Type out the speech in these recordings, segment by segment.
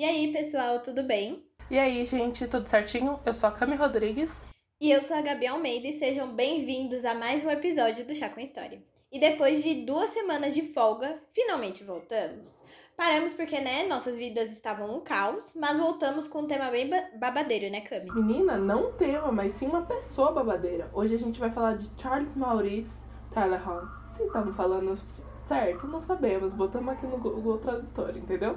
E aí, pessoal, tudo bem? E aí, gente, tudo certinho? Eu sou a Cami Rodrigues. E eu sou a Gabi Almeida e sejam bem-vindos a mais um episódio do Chá com História. E depois de duas semanas de folga, finalmente voltamos. Paramos porque, né, nossas vidas estavam um caos, mas voltamos com um tema bem babadeiro, né, Cami? Menina, não um tema, mas sim uma pessoa babadeira. Hoje a gente vai falar de Charles Maurice Talleyrand. Se estamos falando certo, não sabemos. Botamos aqui no Google Tradutor, entendeu?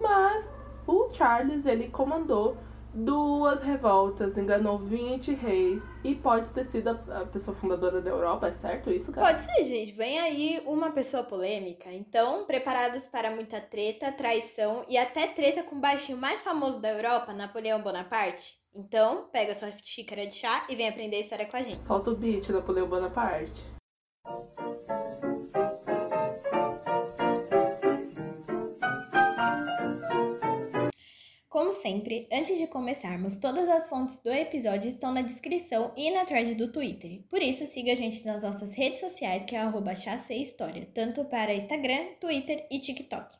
Mas o Charles, ele comandou duas revoltas, enganou 20 reis e pode ter sido a pessoa fundadora da Europa, é certo isso, cara? Pode ser, gente. Vem aí uma pessoa polêmica. Então, preparados para muita treta, traição e até treta com o baixinho mais famoso da Europa, Napoleão Bonaparte? Então, pega sua xícara de chá e vem aprender a história com a gente. Solta o beat, Napoleão Bonaparte. Como sempre, antes de começarmos, todas as fontes do episódio estão na descrição e na thread do Twitter. Por isso, siga a gente nas nossas redes sociais, que é arroba História, tanto para Instagram, Twitter e TikTok.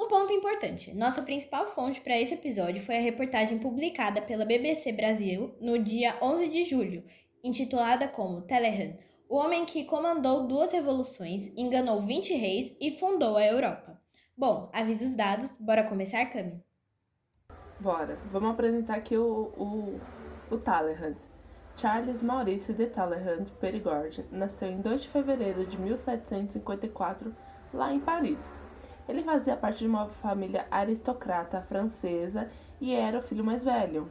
Um ponto importante: nossa principal fonte para esse episódio foi a reportagem publicada pela BBC Brasil no dia 11 de julho, intitulada como Telehan, o homem que comandou duas revoluções, enganou 20 reis e fundou a Europa. Bom, avisos dados, bora começar, Cami? Bora. Vamos apresentar aqui o, o, o Talleyrand. Charles Maurice de Talleyrand Perigord nasceu em 2 de fevereiro de 1754, lá em Paris. Ele fazia parte de uma família aristocrata francesa e era o filho mais velho.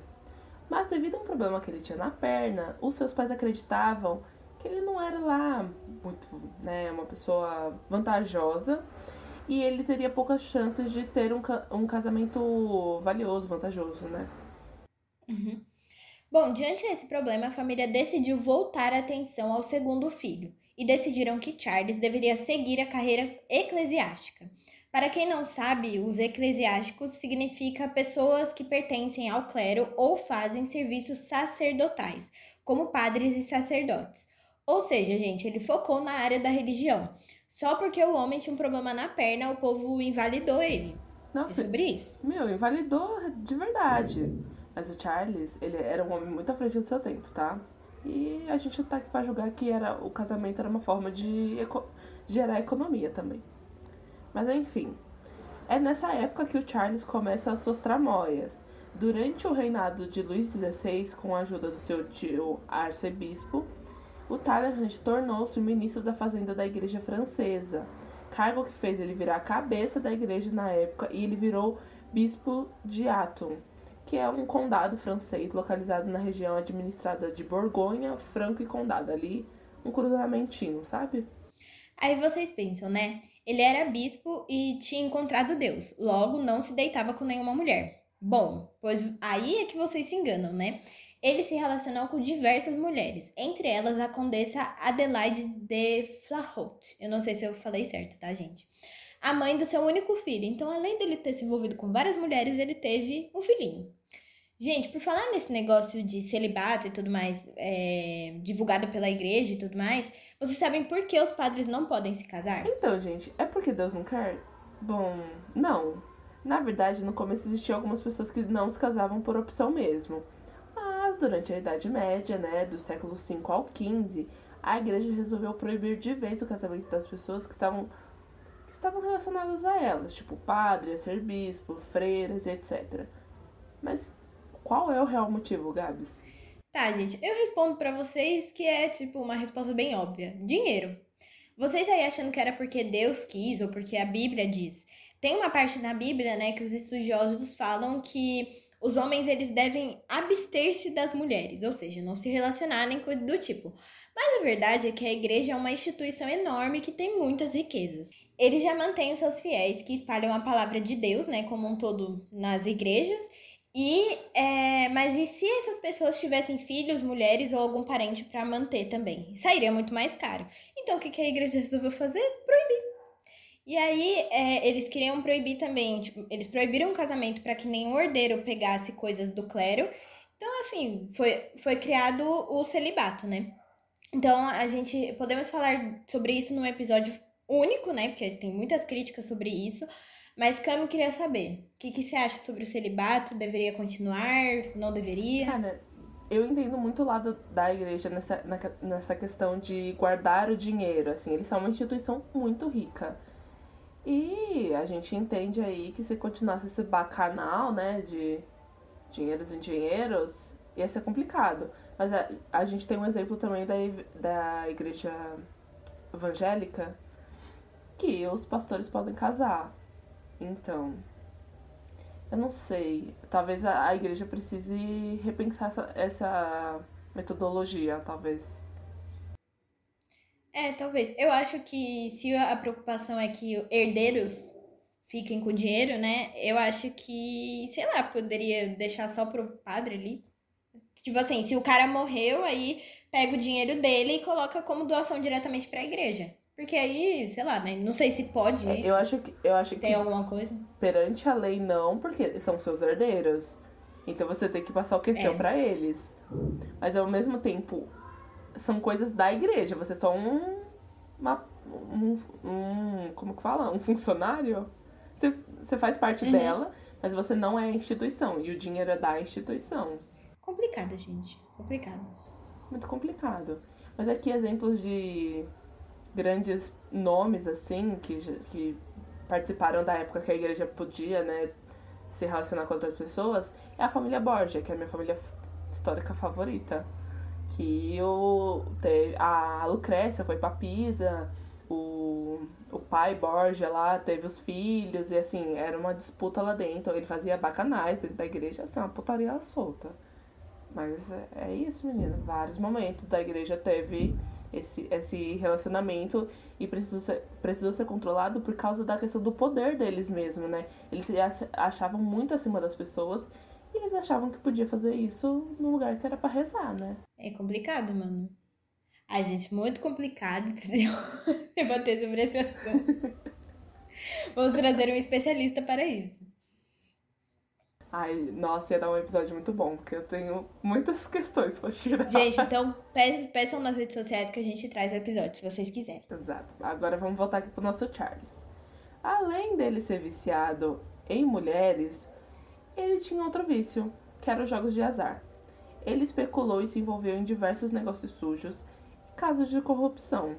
Mas devido a um problema que ele tinha na perna, os seus pais acreditavam que ele não era lá muito, né, uma pessoa vantajosa e ele teria poucas chances de ter um, um casamento valioso, vantajoso, né? Uhum. Bom, diante desse problema, a família decidiu voltar a atenção ao segundo filho e decidiram que Charles deveria seguir a carreira eclesiástica. Para quem não sabe, os eclesiásticos significa pessoas que pertencem ao clero ou fazem serviços sacerdotais, como padres e sacerdotes. Ou seja, gente, ele focou na área da religião. Só porque o homem tinha um problema na perna, o povo invalidou ele. Nossa, é sobre isso. Meu, invalidou de verdade. Mas o Charles, ele era um homem muito à frente do seu tempo, tá? E a gente tá aqui pra julgar que era, o casamento era uma forma de eco, gerar economia também. Mas enfim, é nessa época que o Charles começa as suas tramóias. Durante o reinado de Luís XVI, com a ajuda do seu tio arcebispo, o Talleyrand tornou-se o ministro da Fazenda da Igreja Francesa, cargo que fez ele virar a cabeça da igreja na época e ele virou bispo de Aton, que é um condado francês localizado na região administrada de Borgonha, Franco e Condado, ali um cruzamentinho, sabe? Aí vocês pensam, né? Ele era bispo e tinha encontrado Deus, logo não se deitava com nenhuma mulher. Bom, pois aí é que vocês se enganam, né? Ele se relacionou com diversas mulheres, entre elas a condessa Adelaide de Flahaut. Eu não sei se eu falei certo, tá, gente? A mãe do seu único filho. Então, além dele ter se envolvido com várias mulheres, ele teve um filhinho. Gente, por falar nesse negócio de celibato e tudo mais, é, divulgado pela igreja e tudo mais, vocês sabem por que os padres não podem se casar? Então, gente, é porque Deus não quer? Bom, não. Na verdade, no começo existiam algumas pessoas que não se casavam por opção mesmo durante a Idade Média, né, do século V ao XV, a igreja resolveu proibir de vez o casamento das pessoas que estavam, que estavam relacionadas a elas, tipo padre, arcebispo, freiras, etc. Mas qual é o real motivo, Gabs? Tá, gente, eu respondo para vocês que é tipo uma resposta bem óbvia: dinheiro. Vocês aí achando que era porque Deus quis ou porque a Bíblia diz. Tem uma parte na Bíblia, né, que os estudiosos falam que os homens eles devem abster-se das mulheres, ou seja, não se relacionar nem coisa do tipo. Mas a verdade é que a igreja é uma instituição enorme que tem muitas riquezas. Eles já mantêm os seus fiéis que espalham a palavra de Deus, né, como um todo nas igrejas. E, é, mas e se essas pessoas tivessem filhos, mulheres ou algum parente para manter também? Sairia muito mais caro. Então, o que a igreja resolveu fazer? Proibir. E aí, é, eles queriam proibir também, tipo, eles proibiram o casamento para que nenhum herdeiro pegasse coisas do clero. Então, assim, foi, foi criado o celibato, né? Então, a gente podemos falar sobre isso num episódio único, né? Porque tem muitas críticas sobre isso. Mas Cami queria saber, o que, que você acha sobre o celibato? Deveria continuar? Não deveria? Cara, eu entendo muito o lado da igreja nessa, nessa questão de guardar o dinheiro, assim, eles são uma instituição muito rica. E a gente entende aí que se continuasse esse bacanal, né, de dinheiros em dinheiros, ia ser complicado. Mas a, a gente tem um exemplo também da, da igreja evangélica, que os pastores podem casar. Então, eu não sei. Talvez a, a igreja precise repensar essa, essa metodologia, talvez. É, talvez. Eu acho que se a preocupação é que herdeiros fiquem com dinheiro, né? Eu acho que, sei lá, poderia deixar só pro padre ali. Tipo assim, se o cara morreu, aí pega o dinheiro dele e coloca como doação diretamente para a igreja. Porque aí, sei lá, né? Não sei se pode. É, eu acho que eu acho tem que alguma coisa. Perante a lei não, porque são seus herdeiros. Então você tem que passar o que é seu para eles. Mas ao mesmo tempo, são coisas da igreja. Você é só um. Uma, um, um. Como que fala? Um funcionário. Você, você faz parte uhum. dela, mas você não é a instituição. E o dinheiro é da instituição. Complicado, gente. Complicado. Muito complicado. Mas aqui exemplos de grandes nomes, assim, que, que participaram da época que a igreja podia, né, se relacionar com outras pessoas, é a família Borgia, que é a minha família histórica favorita que o, a Lucrécia foi pra Pisa, o, o pai Borgia lá teve os filhos, e assim, era uma disputa lá dentro. Ele fazia bacanais dentro da igreja, assim, uma putaria solta. Mas é, é isso, menina. Vários momentos da igreja teve esse, esse relacionamento e precisou ser, precisou ser controlado por causa da questão do poder deles mesmo, né? Eles achavam muito acima das pessoas e eles achavam que podia fazer isso num lugar que era para rezar, né? É complicado, mano. A gente, muito complicado, entendeu? Debater sobre esse assunto. Vamos trazer um especialista para isso. Ai, nossa, ia dar um episódio muito bom, porque eu tenho muitas questões pra tirar. Gente, então peçam nas redes sociais que a gente traz o episódio, se vocês quiserem. Exato. Agora vamos voltar aqui pro nosso Charles. Além dele ser viciado em mulheres, ele tinha outro vício, que era os jogos de azar. Ele especulou e se envolveu em diversos negócios sujos e casos de corrupção.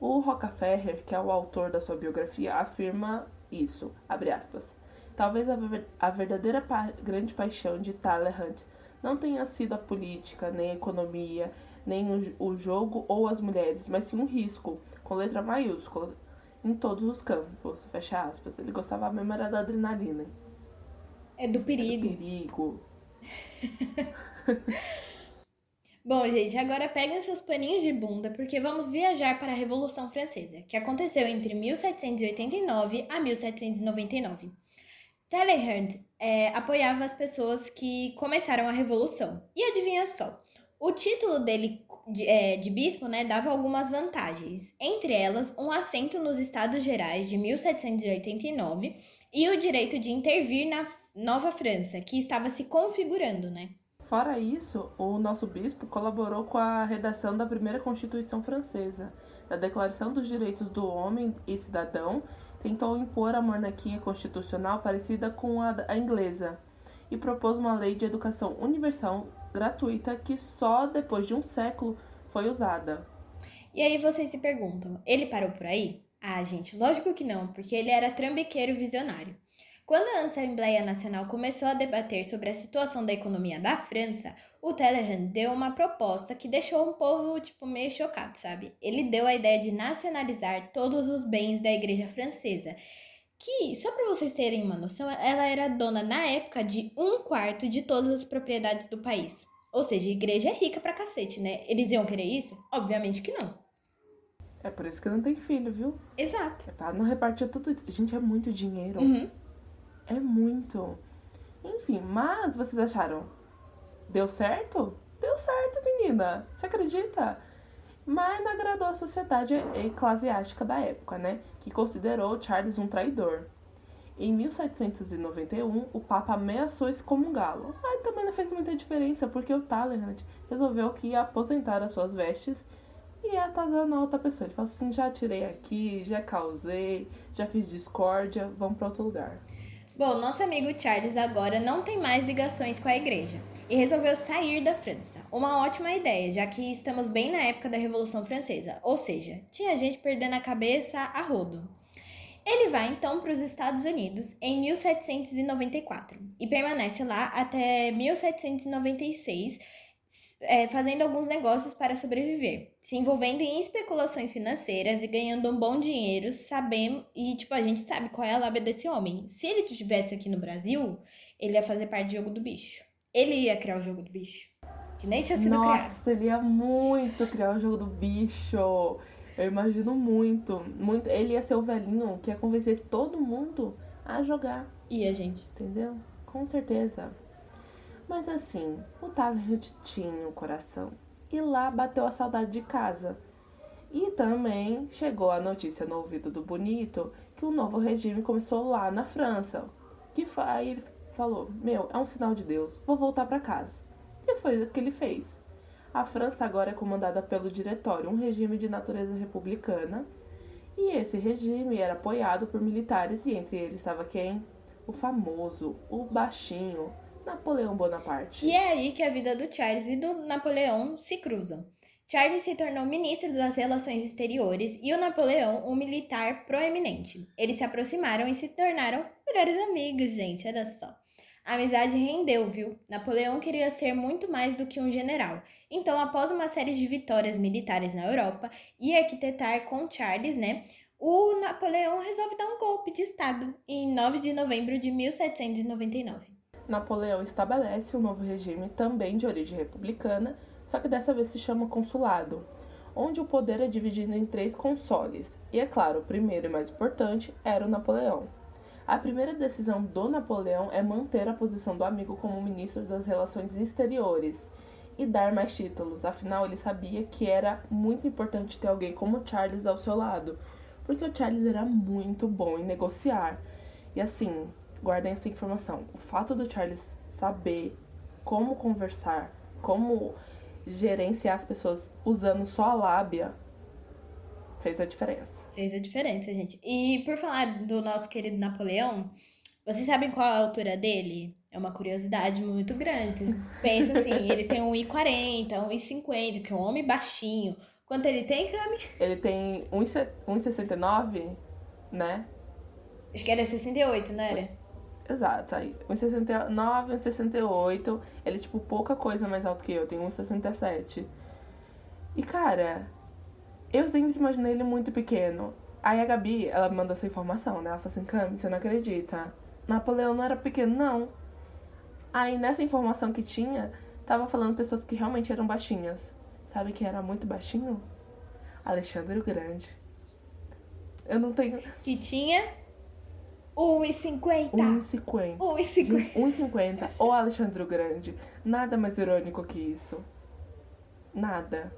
O Rockefeller, que é o autor da sua biografia, afirma isso, aspas, Talvez a, a verdadeira pa grande paixão de Hunt não tenha sido a política, nem a economia, nem o, o jogo ou as mulheres, mas sim um risco, com letra maiúscula, em todos os campos, fecha aspas. Ele gostava mesmo era da adrenalina. É do perigo. É do perigo. Bom, gente, agora peguem seus paninhos de bunda porque vamos viajar para a Revolução Francesa, que aconteceu entre 1789 a 1799. Talleyrand é, apoiava as pessoas que começaram a Revolução. E adivinha só, o título dele de, é, de bispo né, dava algumas vantagens, entre elas um assento nos Estados Gerais de 1789 e o direito de intervir na Nova França, que estava se configurando, né? Fora isso, o nosso bispo colaborou com a redação da primeira Constituição Francesa, da Declaração dos Direitos do Homem e Cidadão, tentou impor a monarquia constitucional parecida com a, a inglesa e propôs uma lei de educação universal gratuita que só depois de um século foi usada. E aí vocês se perguntam, ele parou por aí? Ah, gente, lógico que não, porque ele era trambiqueiro visionário. Quando a Assembleia Nacional começou a debater sobre a situação da economia da França, o Talleyrand deu uma proposta que deixou um povo tipo meio chocado, sabe? Ele deu a ideia de nacionalizar todos os bens da igreja francesa, que, só para vocês terem uma noção, ela era dona na época de um quarto de todas as propriedades do país. Ou seja, a igreja é rica pra cacete, né? Eles iam querer isso? Obviamente que não. É por isso que não tem filho, viu? Exato. É pra não repartir tudo. Gente, é muito dinheiro. Uhum. É muito. Enfim, mas vocês acharam? Deu certo? Deu certo, menina. Você acredita? Mas não agradou a sociedade eclesiástica da época, né? Que considerou Charles um traidor. Em 1791, o Papa ameaçou excomungá-lo. Aí também não fez muita diferença, porque o Talleyrand resolveu que ia aposentar as suas vestes E ela tá dando a outra pessoa. Ele fala assim: já tirei aqui, já causei, já fiz discórdia, vamos pra outro lugar. Bom, nosso amigo Charles agora não tem mais ligações com a igreja e resolveu sair da França. Uma ótima ideia, já que estamos bem na época da Revolução Francesa, ou seja, tinha gente perdendo a cabeça a rodo. Ele vai então para os Estados Unidos em 1794 e permanece lá até 1796, é, fazendo alguns negócios para sobreviver, se envolvendo em especulações financeiras e ganhando um bom dinheiro, sabendo e tipo a gente sabe qual é a lábia desse homem. Se ele estivesse aqui no Brasil, ele ia fazer parte do jogo do bicho. Ele ia criar o jogo do bicho, que nem tinha sido Nossa, criado. Nossa, ele ia muito criar o jogo do bicho. Eu imagino muito, muito. Ele ia ser o velhinho que ia convencer todo mundo a jogar. Ia, gente. Entendeu? Com certeza. Mas assim, o Talent tinha o coração. E lá bateu a saudade de casa. E também chegou a notícia no ouvido do Bonito que o novo regime começou lá na França. Que foi, aí ele falou: Meu, é um sinal de Deus, vou voltar para casa. E foi o que ele fez. A França agora é comandada pelo Diretório, um regime de natureza republicana. E esse regime era apoiado por militares, e entre eles estava quem? O famoso, o baixinho, Napoleão Bonaparte. E é aí que a vida do Charles e do Napoleão se cruzam. Charles se tornou ministro das Relações Exteriores e o Napoleão um militar proeminente. Eles se aproximaram e se tornaram melhores amigos, gente, olha só. A amizade rendeu, viu? Napoleão queria ser muito mais do que um general. Então, após uma série de vitórias militares na Europa e arquitetar com Charles, né? O Napoleão resolve dar um golpe de Estado em 9 de novembro de 1799. Napoleão estabelece um novo regime também de origem republicana, só que dessa vez se chama consulado, onde o poder é dividido em três consoles. E é claro, o primeiro e mais importante era o Napoleão. A primeira decisão do Napoleão é manter a posição do amigo como ministro das Relações Exteriores e dar mais títulos, afinal ele sabia que era muito importante ter alguém como Charles ao seu lado, porque o Charles era muito bom em negociar. E assim, guardem essa informação: o fato do Charles saber como conversar, como gerenciar as pessoas usando só a lábia, fez a diferença. Fez a diferença, gente. E por falar do nosso querido Napoleão, vocês sabem qual a altura dele? É uma curiosidade muito grande. Vocês pensam assim, ele tem 1,40, 1,50, que é um homem baixinho. Quanto ele tem, Cami? Ele tem 1,69, né? Acho que era 68, não era? Exato, aí. 1,69, 1,68. Ele é, tipo, pouca coisa mais alto que eu. Tenho 1,67. E, cara, eu sempre imaginei ele muito pequeno. Aí a Gabi, ela me mandou essa informação, né? Ela falou assim, Cami, você não acredita. Napoleão não era pequeno, não. Aí nessa informação que tinha, tava falando pessoas que realmente eram baixinhas. Sabe quem era muito baixinho? Alexandre o Grande. Eu não tenho. Que tinha 1,50. 1,50. 1,50. 1,50. Ou Alexandre o Grande. Nada mais irônico que isso. Nada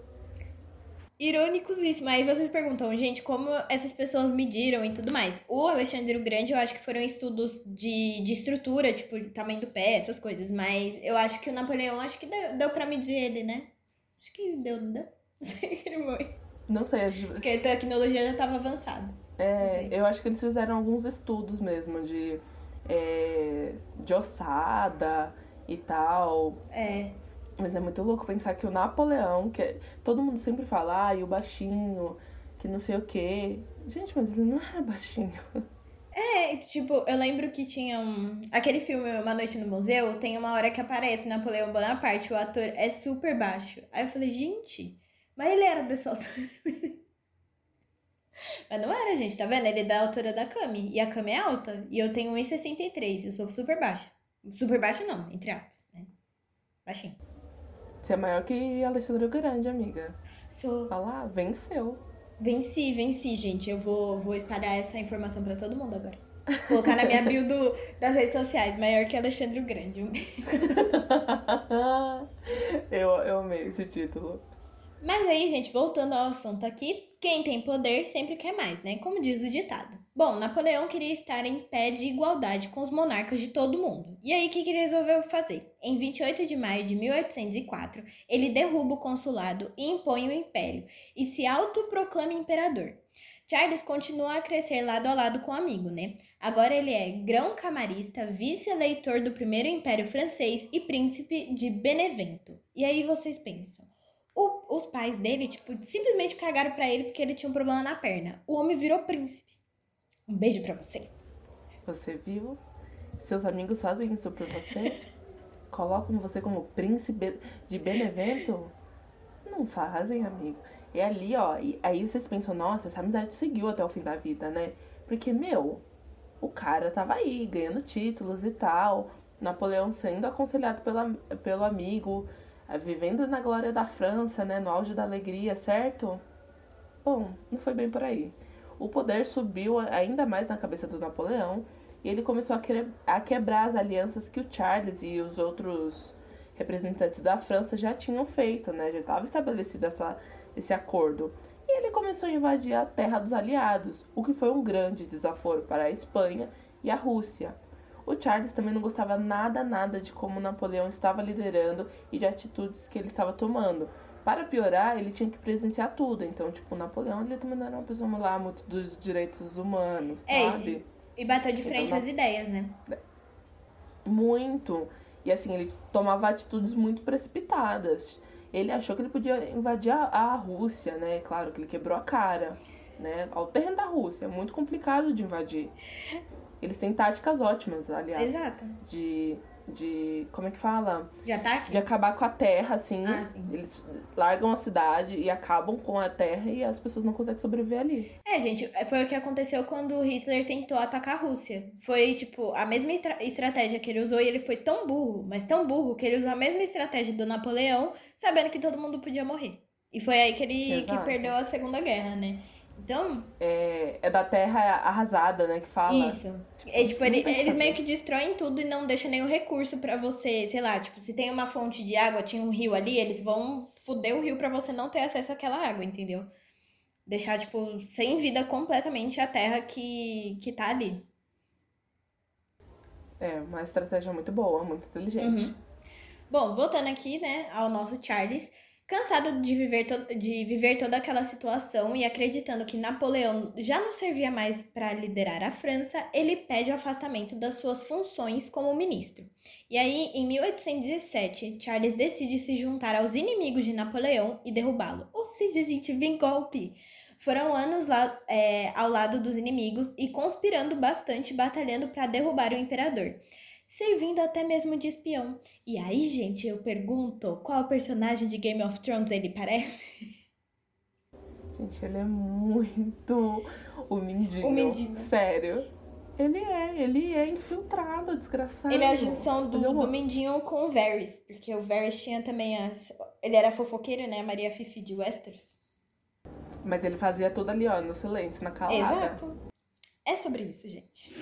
irônicosíssimo. Aí vocês perguntam, gente, como essas pessoas mediram e tudo mais. O Alexandre o Grande, eu acho que foram estudos de, de estrutura, tipo, tamanho do pé, essas coisas. Mas eu acho que o Napoleão, acho que deu, deu pra medir ele, né? Acho que deu, não deu? Não sei que ele foi. Não sei. Porque a tecnologia já tava avançada. É, eu acho que eles fizeram alguns estudos mesmo de, é, de ossada e tal. É. Mas é muito louco pensar que o Napoleão, que é, todo mundo sempre fala, ah, e o baixinho, que não sei o quê. Gente, mas ele não era baixinho. É, tipo, eu lembro que tinha um. Aquele filme Uma Noite no Museu, tem uma hora que aparece Napoleão Bonaparte, o ator é super baixo. Aí eu falei, gente, mas ele era dessa altura. mas não era, gente, tá vendo? Ele é da altura da Cami. E a Cami é alta. E eu tenho 1,63. Eu sou super baixa. Super baixa não, entre aspas, né? Baixinho. Você é maior que Alexandre Grande, amiga. Sou. Olha lá, venceu. Venci, venci, gente. Eu vou, vou espalhar essa informação para todo mundo agora. Vou colocar na minha bio do, das redes sociais. Maior que Alexandre o Grande. eu, eu amei esse título. Mas aí, gente, voltando ao assunto aqui, quem tem poder sempre quer mais, né? Como diz o ditado. Bom, Napoleão queria estar em pé de igualdade com os monarcas de todo mundo. E aí, o que, que ele resolveu fazer? Em 28 de maio de 1804, ele derruba o consulado e impõe o império, e se autoproclama imperador. Charles continua a crescer lado a lado com o amigo, né? Agora ele é grão-camarista, vice-eleitor do primeiro império francês e príncipe de Benevento. E aí vocês pensam, o, os pais dele, tipo, simplesmente cagaram para ele porque ele tinha um problema na perna. O homem virou príncipe. Um beijo para vocês. Você viu? Seus amigos fazem isso por você? Colocam você como príncipe de Benevento? Não fazem, amigo. E ali, ó, e aí vocês pensam, nossa, essa amizade seguiu até o fim da vida, né? Porque, meu, o cara tava aí, ganhando títulos e tal. Napoleão sendo aconselhado pela, pelo amigo, vivendo na glória da França, né? No auge da alegria, certo? Bom, não foi bem por aí o poder subiu ainda mais na cabeça do Napoleão e ele começou a, que a quebrar as alianças que o Charles e os outros representantes da França já tinham feito, né? Já estava estabelecido essa, esse acordo. E ele começou a invadir a terra dos aliados, o que foi um grande desaforo para a Espanha e a Rússia. O Charles também não gostava nada, nada de como Napoleão estava liderando e de atitudes que ele estava tomando, para piorar, ele tinha que presenciar tudo. Então, tipo, o Napoleão, ele também não era uma pessoa lá muito dos direitos humanos, é, sabe? E bateu de frente então, às ideias, né? Muito. E assim, ele tomava atitudes muito precipitadas. Ele achou que ele podia invadir a, a Rússia, né? Claro que ele quebrou a cara, né? Ao terreno da Rússia. É muito complicado de invadir. Eles têm táticas ótimas, aliás. Exato. De de. Como é que fala? De ataque? De acabar com a terra, assim. Ah, eles largam a cidade e acabam com a terra e as pessoas não conseguem sobreviver ali. É, gente, foi o que aconteceu quando Hitler tentou atacar a Rússia. Foi, tipo, a mesma estratégia que ele usou e ele foi tão burro, mas tão burro, que ele usou a mesma estratégia do Napoleão, sabendo que todo mundo podia morrer. E foi aí que ele que perdeu a Segunda Guerra, né? Então. É, é da terra arrasada, né? Que fala. Isso. Tipo, é, tipo, ele, eles meio que destroem tudo e não deixam nenhum recurso para você. Sei lá, tipo, se tem uma fonte de água, tinha um rio ali, eles vão foder o rio para você não ter acesso àquela água, entendeu? Deixar, tipo, sem vida completamente a terra que, que tá ali. É, uma estratégia muito boa, muito inteligente. Uhum. Bom, voltando aqui, né, ao nosso Charles. Cansado de viver, de viver toda aquela situação e acreditando que Napoleão já não servia mais para liderar a França, ele pede o afastamento das suas funções como ministro. E aí, em 1817, Charles decide se juntar aos inimigos de Napoleão e derrubá-lo. Ou seja, gente, vem golpe! Foram anos lá, é, ao lado dos inimigos e conspirando bastante, batalhando para derrubar o imperador servindo até mesmo de espião. E aí, gente, eu pergunto, qual personagem de Game of Thrones ele parece? Gente, ele é muito o Mindinho. O Mindinho. Sério. Ele é, ele é infiltrado, desgraçado. Ele é a junção do, do Mindinho com o Varys, porque o Varys tinha também as... Ele era fofoqueiro, né? A Maria Fifi de Westeros. Mas ele fazia tudo ali, ó, no silêncio, na calada. Exato. É sobre isso, gente.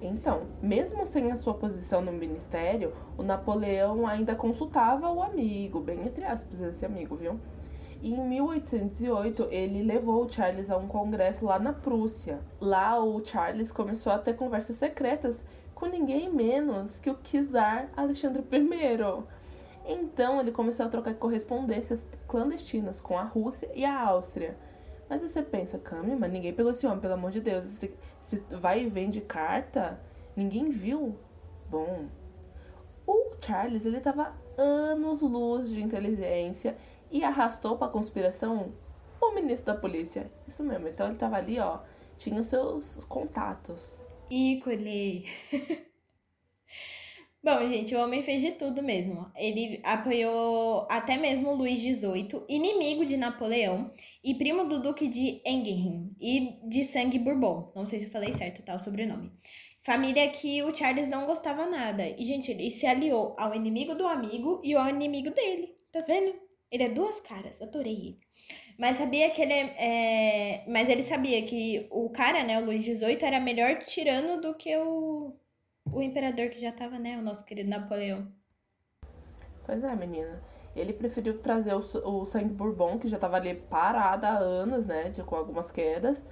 Então, mesmo sem a sua posição no ministério, o Napoleão ainda consultava o amigo, bem entre aspas, esse amigo, viu? E em 1808, ele levou o Charles a um congresso lá na Prússia. Lá, o Charles começou a ter conversas secretas com ninguém menos que o czar Alexandre I. Então, ele começou a trocar correspondências clandestinas com a Rússia e a Áustria. Mas você pensa, Cami, mas ninguém pegou esse homem, pelo amor de Deus. Se, vai e vem de carta, ninguém viu. Bom, o Charles, ele tava anos luz de inteligência e arrastou pra conspiração o ministro da polícia. Isso mesmo, então ele tava ali, ó, tinha os seus contatos. Ícone! Bom, gente, o homem fez de tudo mesmo. Ele apoiou até mesmo Luís XVIII, inimigo de Napoleão e primo do Duque de Enghien e de sangue Bourbon. Não sei se eu falei certo tá, o sobrenome. Família que o Charles não gostava nada. E, gente, ele se aliou ao inimigo do amigo e ao inimigo dele. Tá vendo? Ele é duas caras, adorei ele. Mas sabia que ele é, é... Mas ele sabia que o cara, né, o Luís XVIII, era melhor tirano do que o o imperador que já tava, né? O nosso querido Napoleão. Pois é, menina. Ele preferiu trazer o, o sangue bourbon, que já tava ali parado há anos, né? Com algumas quedas.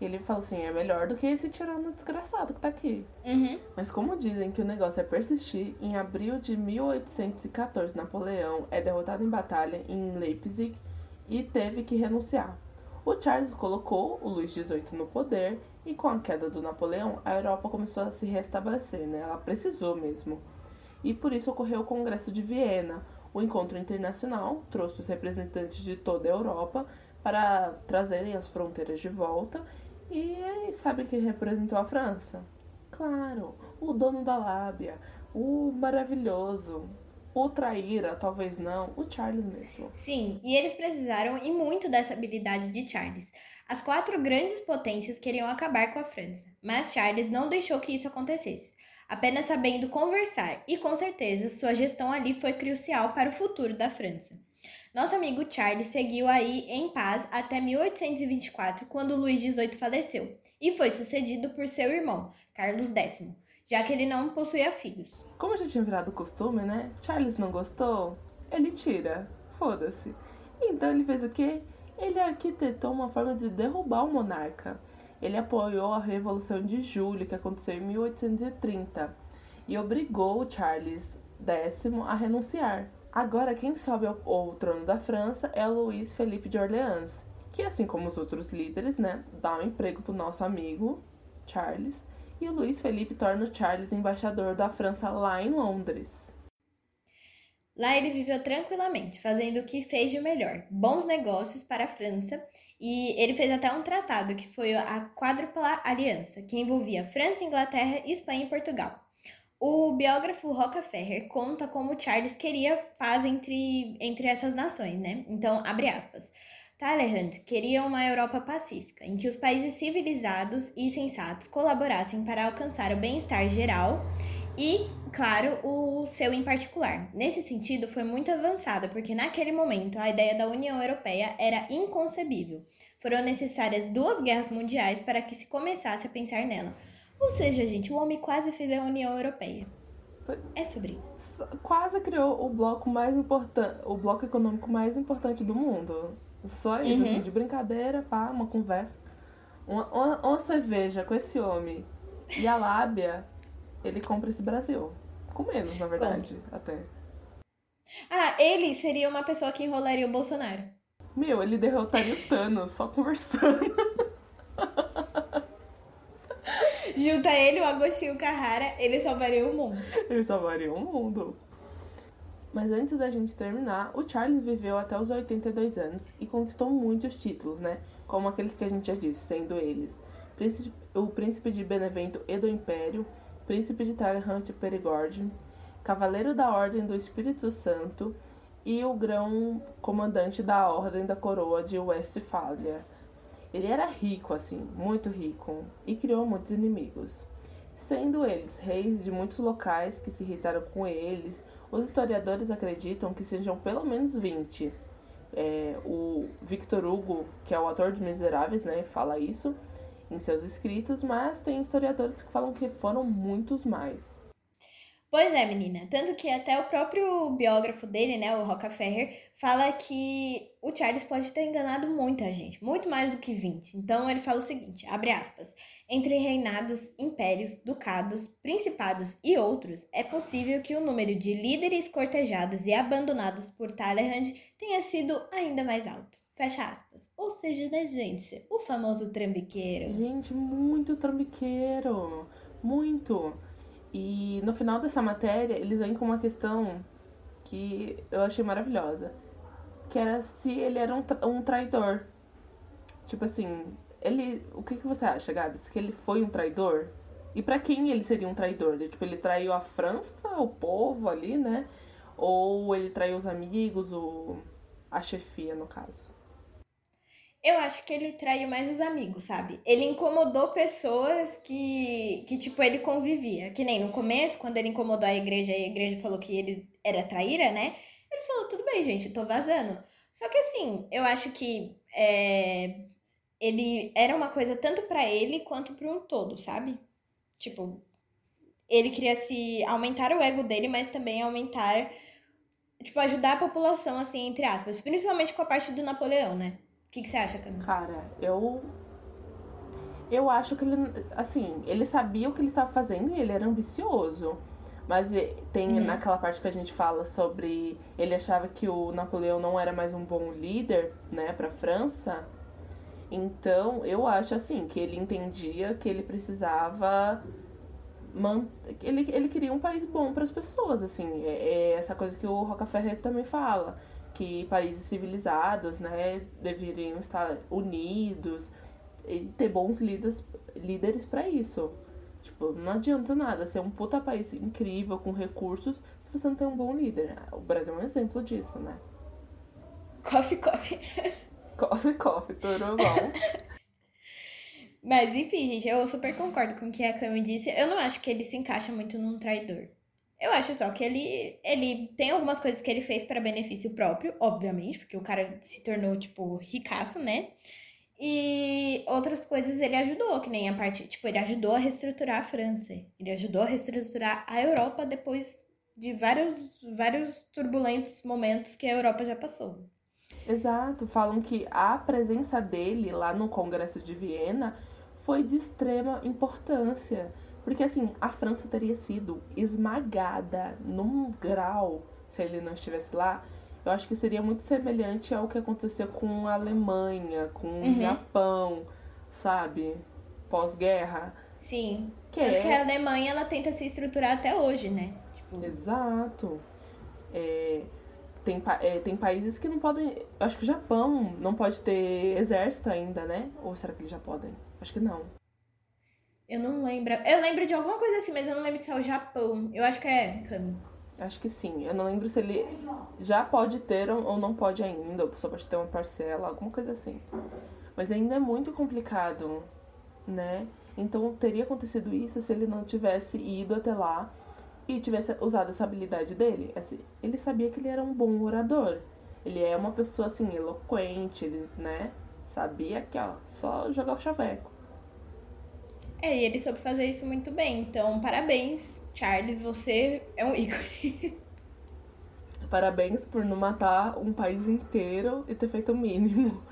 Ele falou assim, é melhor do que esse tirano desgraçado que tá aqui. Uhum. Mas como dizem que o negócio é persistir, em abril de 1814, Napoleão é derrotado em batalha em Leipzig e teve que renunciar. O Charles colocou o Luís XVIII no poder e com a queda do Napoleão, a Europa começou a se restabelecer, né? Ela precisou mesmo. E por isso ocorreu o Congresso de Viena, o encontro internacional trouxe os representantes de toda a Europa para trazerem as fronteiras de volta. E sabe quem representou a França? Claro, o dono da lábia, o maravilhoso, o traíra, talvez não, o Charles mesmo. Sim, e eles precisaram e muito dessa habilidade de Charles. As quatro grandes potências queriam acabar com a França, mas Charles não deixou que isso acontecesse apenas sabendo conversar, e com certeza sua gestão ali foi crucial para o futuro da França. Nosso amigo Charles seguiu aí em paz até 1824, quando Luís XVIII faleceu, e foi sucedido por seu irmão, Carlos X, já que ele não possuía filhos. Como já tinha virado costume, né? Charles não gostou? Ele tira. Foda-se. Então ele fez o quê? Ele arquitetou uma forma de derrubar o monarca. Ele apoiou a Revolução de Julho, que aconteceu em 1830, e obrigou Charles X a renunciar. Agora, quem sobe ao, ao trono da França é Luís Felipe de Orleans, que, assim como os outros líderes, né, dá um emprego pro nosso amigo Charles, e o Luís Felipe torna o Charles embaixador da França lá em Londres. Lá ele viveu tranquilamente, fazendo o que fez de melhor, bons negócios para a França, e ele fez até um tratado que foi a Quádrupla Aliança, que envolvia França, Inglaterra, Espanha e Portugal. O biógrafo Rockefeller conta como Charles queria paz entre, entre essas nações, né? Então, abre aspas. Talleyrand queria uma Europa pacífica, em que os países civilizados e sensatos colaborassem para alcançar o bem-estar geral e, claro, o seu em particular. Nesse sentido, foi muito avançada, porque naquele momento a ideia da União Europeia era inconcebível. Foram necessárias duas guerras mundiais para que se começasse a pensar nela. Ou seja, gente, o homem quase fez a União Europeia. É sobre isso. Quase criou o bloco mais importante, o bloco econômico mais importante do mundo. Só isso, uhum. assim, de brincadeira, pá, uma conversa. Uma, uma, uma cerveja com esse homem e a lábia ele compra esse Brasil. Com menos, na verdade, Compre. até. Ah, ele seria uma pessoa que enrolaria o Bolsonaro. Meu, ele derrotaria o Thanos só conversando. Junta ele, o Agostinho Carrara, ele salvaria o mundo. Ele salvaria o mundo. Mas antes da gente terminar, o Charles viveu até os 82 anos e conquistou muitos títulos, né? Como aqueles que a gente já disse, sendo eles o Príncipe de Benevento e do Império, príncipe de Talleyrand Perigord, cavaleiro da Ordem do Espírito Santo e o grão comandante da Ordem da Coroa de Westfália. Ele era rico, assim, muito rico, e criou muitos inimigos. Sendo eles reis de muitos locais que se irritaram com eles, os historiadores acreditam que sejam pelo menos 20. É, o Victor Hugo, que é o autor de Miseráveis, né, fala isso, em seus escritos, mas tem historiadores que falam que foram muitos mais. Pois é, menina. Tanto que até o próprio biógrafo dele, né, o Rockefeller, fala que o Charles pode ter enganado muita gente, muito mais do que 20. Então ele fala o seguinte, abre aspas, entre reinados, impérios, ducados, principados e outros, é possível que o número de líderes cortejados e abandonados por Talleyrand tenha sido ainda mais alto. Fecha aspas. Ou seja, né, gente? O famoso trambiqueiro. Gente, muito trambiqueiro. Muito. E no final dessa matéria, eles vêm com uma questão que eu achei maravilhosa. Que era se ele era um, tra um traidor. Tipo assim, ele. O que, que você acha, Gabs? Que ele foi um traidor? E para quem ele seria um traidor? Tipo, ele traiu a França, o povo ali, né? Ou ele traiu os amigos, o... a chefia, no caso? Eu acho que ele traiu mais os amigos, sabe? Ele incomodou pessoas que, que, tipo, ele convivia. Que nem no começo, quando ele incomodou a igreja e a igreja falou que ele era traíra, né? Ele falou, tudo bem, gente, tô vazando. Só que assim, eu acho que é, ele era uma coisa tanto para ele quanto um todo, sabe? Tipo, ele queria se aumentar o ego dele, mas também aumentar tipo, ajudar a população, assim, entre aspas. Principalmente com a parte do Napoleão, né? O que, que você acha, Camila? Cara, eu. Eu acho que ele. Assim, ele sabia o que ele estava fazendo e ele era ambicioso. Mas tem uhum. naquela parte que a gente fala sobre. Ele achava que o Napoleão não era mais um bom líder, né, pra França. Então, eu acho assim, que ele entendia que ele precisava. Man... Ele, ele queria um país bom para as pessoas, assim. É, é, essa coisa que o Rockefeller também fala. Que países civilizados, né, deveriam estar unidos e ter bons líderes, líderes para isso. Tipo, não adianta nada ser um puta país incrível, com recursos, se você não tem um bom líder. O Brasil é um exemplo disso, né? Coffee, coffee. Coffee, coffee, tudo bom. Mas, enfim, gente, eu super concordo com o que a Cami disse. Eu não acho que ele se encaixa muito num traidor. Eu acho só que ele, ele tem algumas coisas que ele fez para benefício próprio, obviamente, porque o cara se tornou, tipo, ricaço, né? E outras coisas ele ajudou, que nem a parte, tipo, ele ajudou a reestruturar a França. Ele ajudou a reestruturar a Europa depois de vários, vários turbulentos momentos que a Europa já passou. Exato, falam que a presença dele lá no Congresso de Viena foi de extrema importância. Porque assim, a França teria sido esmagada num grau se ele não estivesse lá eu acho que seria muito semelhante ao que aconteceu com a Alemanha, com uhum. o Japão, sabe? Pós-guerra. Sim. Que Tanto é... que a Alemanha ela tenta se estruturar até hoje, né? Tipo... Exato. É, tem, é, tem países que não podem. Acho que o Japão não pode ter exército ainda, né? Ou será que eles já podem? Acho que não. Eu não lembro. Eu lembro de alguma coisa assim, mas eu não lembro se é o Japão. Eu acho que é, Cami. Acho que sim. Eu não lembro se ele já pode ter ou não pode ainda, ou só pode ter uma parcela, alguma coisa assim. Mas ainda é muito complicado, né? Então teria acontecido isso se ele não tivesse ido até lá e tivesse usado essa habilidade dele. Ele sabia que ele era um bom orador. Ele é uma pessoa assim, eloquente, ele, né? Sabia que, ó, só jogar o chaveco. É, e ele soube fazer isso muito bem. Então, parabéns Charles, você é um ícone. Parabéns por não matar um país inteiro e ter feito o mínimo.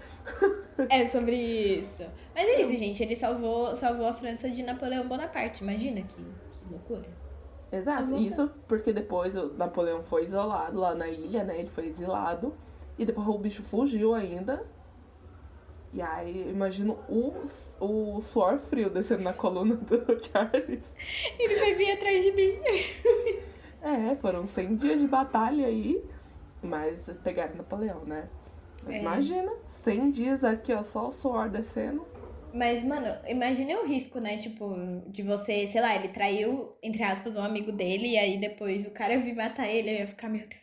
É sobre isso. Mas é isso, gente. Ele salvou, salvou a França de Napoleão Bonaparte. Imagina que, que loucura. Exato. Isso porque depois o Napoleão foi isolado lá na ilha, né? Ele foi exilado. E depois o bicho fugiu ainda. E aí, eu imagino o, o suor frio descendo na coluna do Charles. Ele vai vir atrás de mim. É, foram 100 dias de batalha aí, mas pegaram Napoleão, né? Mas é. Imagina, 100 dias aqui, ó, só o suor descendo. Mas, mano, imagine o risco, né? Tipo, de você, sei lá, ele traiu, entre aspas, um amigo dele, e aí depois o cara vir matar ele, eu ia ficar, meu Deus.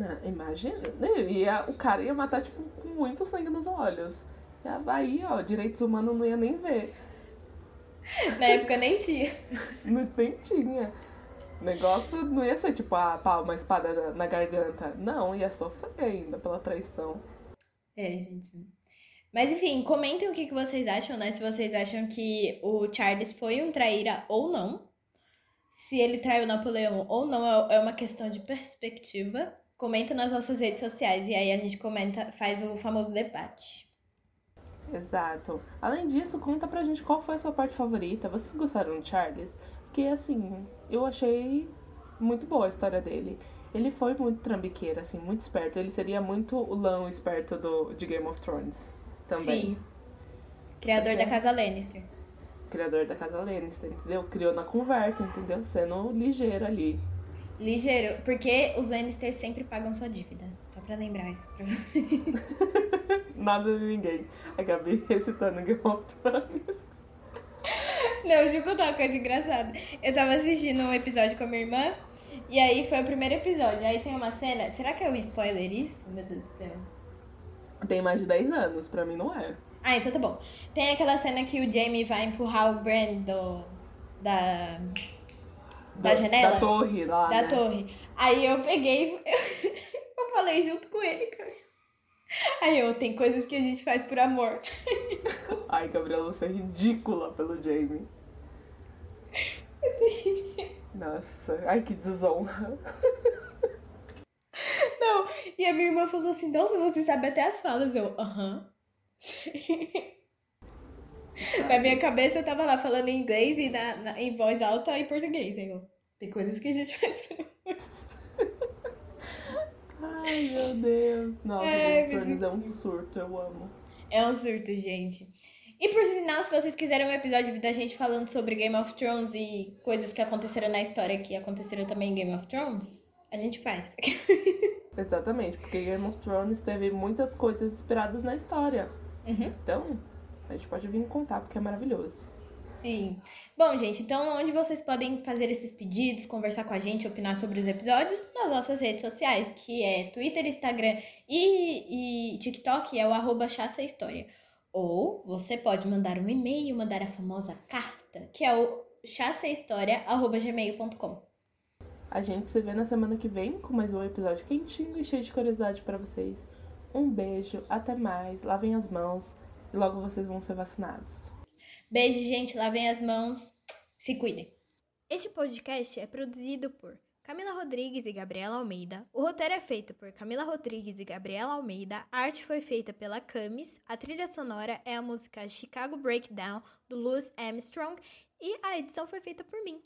Não, imagina. Ia, o cara ia matar, tipo, com muito sangue nos olhos. E aí, ó, direitos humanos não ia nem ver. Na época nem tinha. Não, nem tinha. O negócio não ia ser tipo, ah, pá, uma espada na garganta. Não, ia sofrer ainda pela traição. É, gente. Mas enfim, comentem o que, que vocês acham, né? Se vocês acham que o Charles foi um traíra ou não. Se ele traiu Napoleão ou não, é, é uma questão de perspectiva. Comenta nas nossas redes sociais e aí a gente comenta, faz o famoso debate. Exato. Além disso, conta pra gente qual foi a sua parte favorita. Vocês gostaram de Charles? Porque, assim, eu achei muito boa a história dele. Ele foi muito trambiqueiro, assim, muito esperto. Ele seria muito o lão esperto do, de Game of Thrones também. Sim. Criador da Casa Lannister. Criador da Casa Lannister, entendeu? Criou na conversa, entendeu? Sendo ligeiro ali. Ligeiro, porque os Lannister sempre pagam sua dívida. Só pra lembrar isso pra você. Nada de ninguém. A Gabi recitando Game of Thrones. Não, deixa eu contar uma coisa engraçada. Eu tava assistindo um episódio com a minha irmã. E aí foi o primeiro episódio. Aí tem uma cena. Será que é o um spoiler isso? Meu Deus do céu. Tem mais de 10 anos, pra mim não é. Ah, então tá bom. Tem aquela cena que o Jamie vai empurrar o Brand do, da da, janela? Da torre lá. Da né? torre. Aí eu peguei, eu, eu falei junto com ele, cara. Aí eu, tem coisas que a gente faz por amor. Ai, Gabriela, você é ridícula pelo Jamie. Nossa, ai que desonra. E a minha irmã falou assim: Nossa, você sabe até as falas. Eu, aham. Na minha cabeça eu tava lá falando em inglês e na, na, em voz alta em português. Eu, tem coisas que a gente faz. Ai, meu Deus. Nossa, Game of é um surto, eu amo. É um surto, gente. E por sinal, se vocês quiserem um episódio da gente falando sobre Game of Thrones e coisas que aconteceram na história que aconteceram também em Game of Thrones, a gente faz. Exatamente, porque Game of Thrones teve muitas coisas inspiradas na história. Uhum. Então, a gente pode vir contar, porque é maravilhoso. Sim. Bom, gente, então onde vocês podem fazer esses pedidos, conversar com a gente, opinar sobre os episódios? Nas nossas redes sociais, que é Twitter, Instagram e, e TikTok, é o arroba História. Ou você pode mandar um e-mail, mandar a famosa carta, que é o chassahistoria.gmail.com. A gente se vê na semana que vem com mais um episódio quentinho e cheio de curiosidade para vocês. Um beijo, até mais, lavem as mãos e logo vocês vão ser vacinados. Beijo, gente, lavem as mãos, se cuidem. Este podcast é produzido por Camila Rodrigues e Gabriela Almeida. O roteiro é feito por Camila Rodrigues e Gabriela Almeida. A arte foi feita pela Camis. A trilha sonora é a música Chicago Breakdown do Louis Armstrong e a edição foi feita por mim.